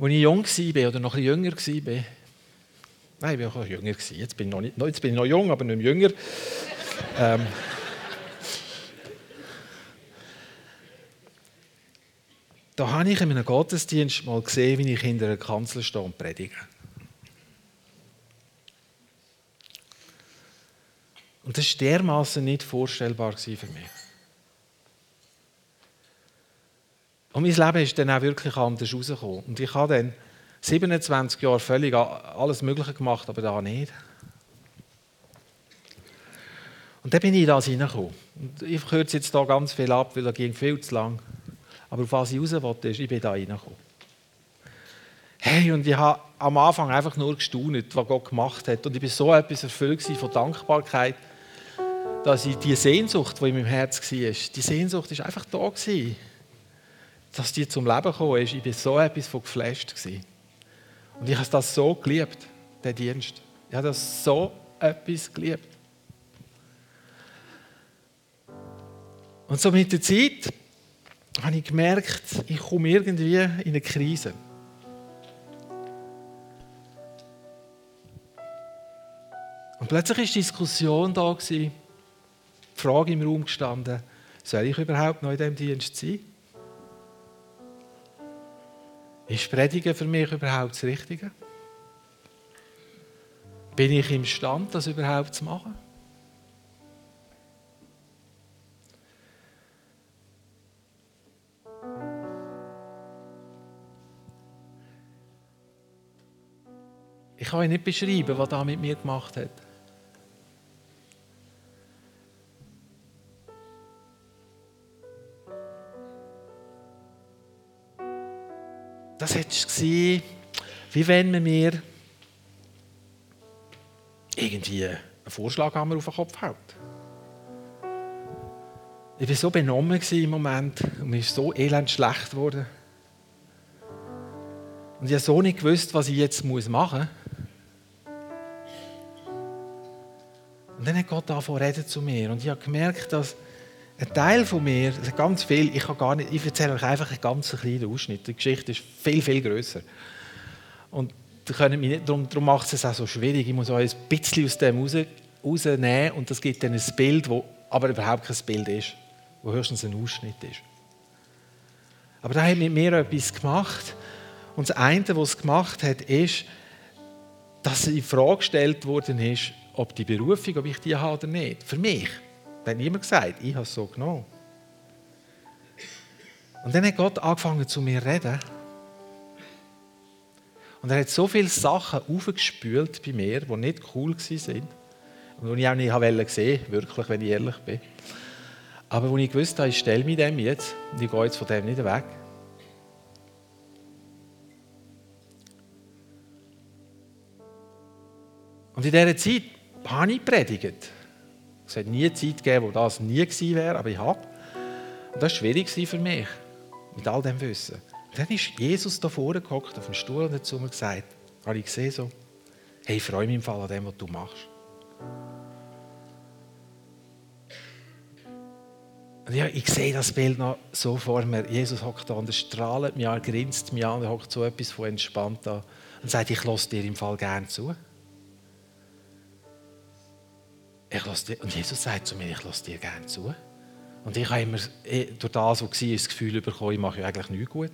Als ich jung war oder noch ein jünger war, nein, ich war auch jünger, jetzt bin ich noch, nicht, jetzt bin ich noch jung, aber nicht mehr jünger. ähm, da habe ich in einem Gottesdienst mal gesehen, wie ich hinter einer Kanzel stehe und predige. Und das war dermaßen nicht vorstellbar für mich. Und mein Leben ist dann auch wirklich anders rausgekommen. Und ich habe dann 27 Jahre völlig alles Mögliche gemacht, aber da nicht. Und dann bin ich das hineingekommen. Und ich kürze jetzt da ganz viel ab, weil das ging viel zu lang. Aber auf was ich raus wollte, ist, ich bin da hineingekommen. Hey, und ich habe am Anfang einfach nur gestaunt, was Gott gemacht hat. Und ich war so etwas erfüllt von Dankbarkeit, dass ich die Sehnsucht, die in meinem Herz war, die Sehnsucht ist einfach da gewesen dass die zum Leben gekommen ist, ich war so etwas von geflasht. Gewesen. Und ich habe das so geliebt, den Dienst. Ich habe das so etwas geliebt. Und so mit der Zeit habe ich gemerkt, ich komme irgendwie in eine Krise. Und plötzlich war die Diskussion da, die Frage im Raum gestanden, soll ich überhaupt noch in diesem Dienst sein? Ist Predigen für mich überhaupt das Richtige? Bin ich imstande, das überhaupt zu machen? Ich kann euch nicht beschreiben, was da mit mir gemacht hat. Das war, wie wenn man mir irgendwie einen Vorschlaghammer auf den Kopf hält. Ich war so benommen im Moment und mir ist so elend schlecht geworden. Und ich habe so nicht gewusst, was ich jetzt machen muss. Und dann hat Gott angefangen zu mir. Und ich habe gemerkt, dass ein Teil von mir, also ganz viel, ich, kann gar nicht, ich erzähle euch einfach einen ganz kleinen Ausschnitt. Die Geschichte ist viel, viel grösser. Und darum, darum macht es auch so schwierig. Ich muss euch ein bisschen aus dem raus, rausnehmen und das gibt dann ein Bild, das aber überhaupt kein Bild ist, wo höchstens ein Ausschnitt ist. Aber da hat mit mir etwas gemacht. Und das eine, was es gemacht hat, ist, dass in Frage gestellt worden ist, ob die Berufung, ob ich die habe oder nicht. Für mich. Das hat niemand gesagt, ich habe es so genommen. Und dann hat Gott angefangen zu mir zu reden. Und er hat so viele Sachen aufgespült bei mir, die nicht cool waren. Und die ich auch nicht habe, wirklich, wenn ich ehrlich bin. Aber wo ich gewusst habe, ich stelle mich dem jetzt und ich gehe jetzt von dem nicht weg. Und in dieser Zeit ich predigt. Es hat nie Zeit gegeben, wo das nie gewesen wäre, aber ich habe. Und das war schwierig für mich, mit all dem Wissen. Und dann ist Jesus da vorne gehockt auf dem Stuhl und hat zu mir gesagt, habe ich gesehen so, hey, ich freue mich im Fall an dem, was du machst. Und ja, ich sehe das Bild noch so vor mir. Jesus hockt da und er strahlt mich an, grinst mich an, er hockt so etwas von entspannt da und sagt, ich lasse dir im Fall gerne zu. Ich dir, und Jesus sagt zu mir, ich lasse dir gerne zu. Und ich habe immer eh, durch das, was war, das Gefühl bekommen, ich mache eigentlich nichts gut.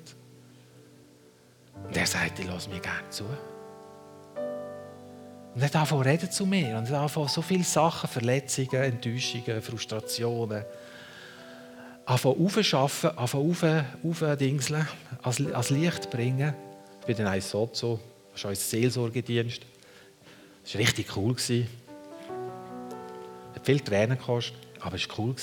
Und er sagt, ich lasse mir gerne zu. Und er hat angefangen reden zu mir. Und er hat angefangen so viele Sachen, Verletzungen, Enttäuschungen, Frustrationen, angefangen aufzuschaffen, angefangen aufzudingseln, als, als Licht bringen. Ich bin dann ein Sozo, das ist unser Seelsorgedienst. Das war richtig cool. Viel Tränen gekostet, aber es war cool.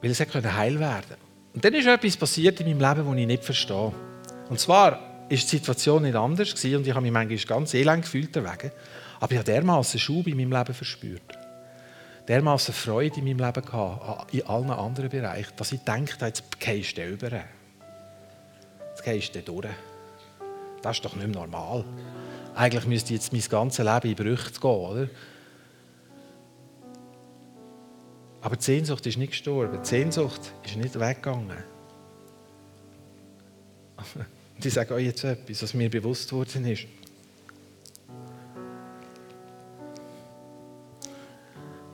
Weil es konnte heil werden Und dann ist etwas passiert in meinem Leben, das ich nicht verstehe. Und zwar war die Situation nicht anders gewesen, und ich habe mich manchmal ganz elend gefühlt deswegen. Aber ich habe dermaßen Schub in meinem Leben verspürt. Dermaßen Freude in meinem Leben gehabt, in allen anderen Bereichen, dass ich dachte, jetzt gehst du über. Jetzt gehst du durch. Das ist doch nicht mehr normal. Eigentlich müsste jetzt mein ganzes Leben in Brüche gehen, oder? Aber die Sehnsucht ist nicht gestorben. Die Sehnsucht ist nicht weggegangen. *laughs* Ich sage euch jetzt etwas, was mir bewusst worden ist.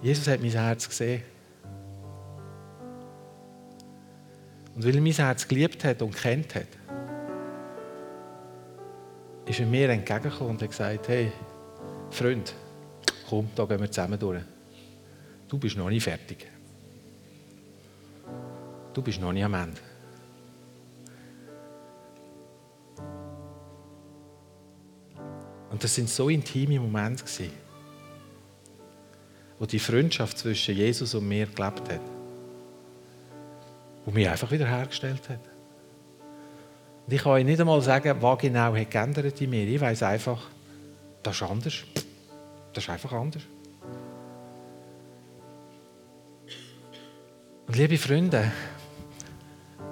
Jesus hat mein Herz gesehen. Und weil er mein Herz geliebt hat und kennt hat, ist er mir entgegengekommen und hat gesagt, hey, Freund, komm, da gehen wir zusammen durch. Du bist noch nicht fertig. Du bist noch nicht am Ende. Und das sind so intime Momente wo die Freundschaft zwischen Jesus und mir gelebt hat. Und mich einfach wieder hergestellt hat. Und ich kann euch nicht einmal sagen, was genau hat geändert in mir. Ich weiß einfach, das ist anders. Das ist einfach anders. Und liebe Freunde,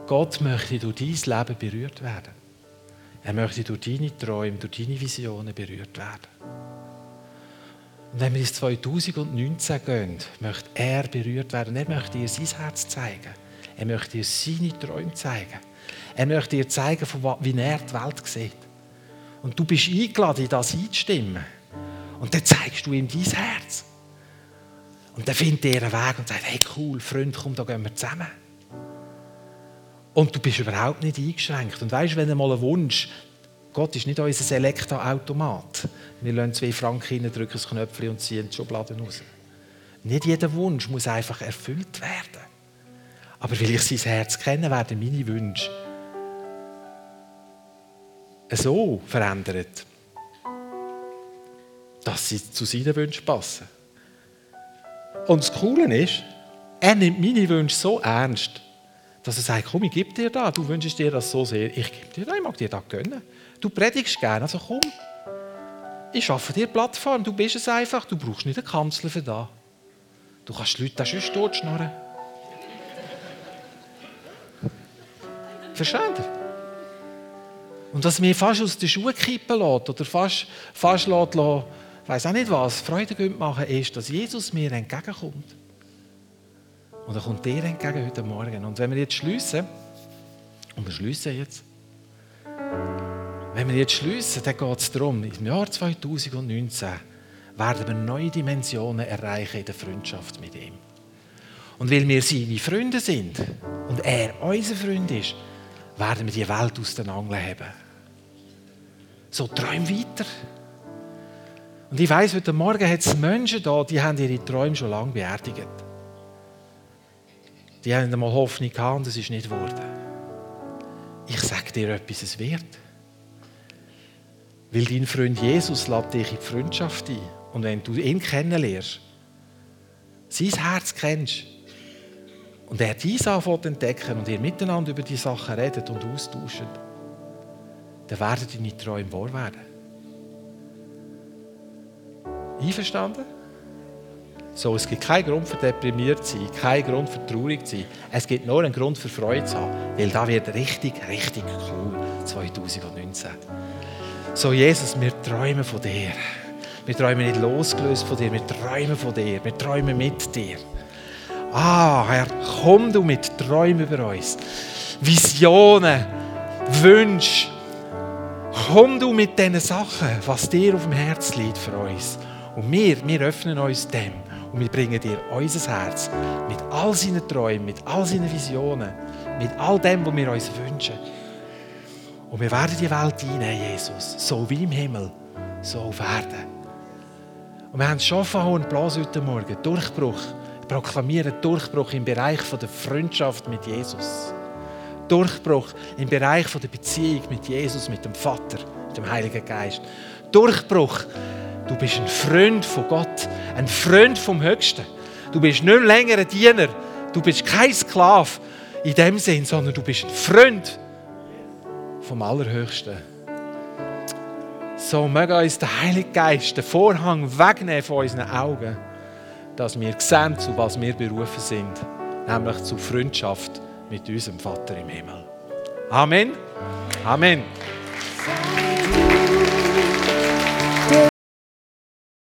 Gott möchte durch dein Leben berührt werden. Er möchte durch deine Träume, durch deine Visionen berührt werden. Und wenn wir ins 2019 gehen, möchte er berührt werden. Er möchte dir sein Herz zeigen. Er möchte dir seine Träume zeigen. Er möchte dir zeigen, wie er die Welt sieht. Und du bist eingeladen, in das einzustimmen. Und dann zeigst du ihm dein Herz. Und dann findet er einen Weg und sagt, hey cool, Freund, komm, da gehen wir zusammen. Und du bist überhaupt nicht eingeschränkt. Und weißt, du, wenn du mal einen Wunsch, Gott ist nicht unser Elektroautomat. Wir lassen zwei Franken rein, drücken das Knöpfchen und ziehen die Schubladen raus. Nicht jeder Wunsch muss einfach erfüllt werden. Aber weil ich sein Herz kenne, werden meine Wünsche so verändert, dass sie zu seinen Wünschen passen. Und das Coole ist, er nimmt meine Wünsche so ernst, dass er sagt, komm, ich gebe dir das, du wünschst dir das so sehr, ich gebe dir das, ich mag dir das gönnen. Du predigst gerne, also komm, ich schaffe dir Plattform, du bist es einfach, du brauchst nicht eine Kanzler für das. Du kannst die Leute auch sonst totschnurren. Versteht ihr? Und was mir fast aus den Schuhen kippen lässt, oder fast, fast lässt, lässt weiß auch nicht was, Freude machen, ist, dass Jesus mir entgegenkommt. Und er kommt dir entgegen heute Morgen. Und wenn wir jetzt schließen, und wir schließen jetzt, wenn wir jetzt schließen, dann geht es darum, im Jahr 2019 werden wir neue Dimensionen erreichen in der Freundschaft mit ihm. Und weil wir seine Freunde sind und er unser Freund ist, werden wir die Welt aus den Angeln haben. So träum weiter. Und ich weiss, heute Morgen hat es Menschen da, die haben ihre Träume schon lange beerdigt. Die haben einmal Hoffnung gehabt und es ist nicht geworden. Ich sage dir etwas, es wird. Weil dein Freund Jesus lädt dich in die Freundschaft ein. Und wenn du ihn kennenlernst, sein Herz kennst, und er dies anfängt zu entdecken und ihr miteinander über die Sachen redet und austauscht, dann werden deine Träume wahr werden. Einverstanden? So, es gibt keinen Grund für deprimiert zu sein, keinen Grund für traurig zu sein. Es gibt nur einen Grund für Freude zu haben, weil da wird richtig, richtig cool 2019. So, Jesus, wir träumen von dir. Wir träumen nicht losgelöst von dir, wir träumen von dir, wir träumen mit dir. Ah, Herr, komm du mit Träumen über uns. Visionen, Wünsche. Komm du mit diesen Sachen, was dir auf dem Herz liegt für uns. Und wir, wir öffnen uns dem und wir bringen dir unser Herz mit all seinen Träumen, mit all seinen Visionen, mit all dem, was wir uns wünschen. Und wir werden die Welt einnehmen, Jesus, so wie im Himmel, so auf Erden. Und wir haben schon von Blas heute Morgen, Durchbruch. Proklamieren Durchbruch im Bereich der Freundschaft mit Jesus. Durchbruch im Bereich der Beziehung mit Jesus, mit dem Vater, mit dem Heiligen Geist. Durchbruch Du bist ein Freund von Gott, ein Freund vom Höchsten. Du bist nicht länger ein Diener. Du bist kein Sklave in dem Sinn, sondern du bist ein Freund vom Allerhöchsten. So möge uns der Heilige Geist den Vorhang wegnehmen von unseren Augen, dass wir sehen, zu was wir berufen sind, nämlich zu Freundschaft mit unserem Vater im Himmel. Amen. Amen.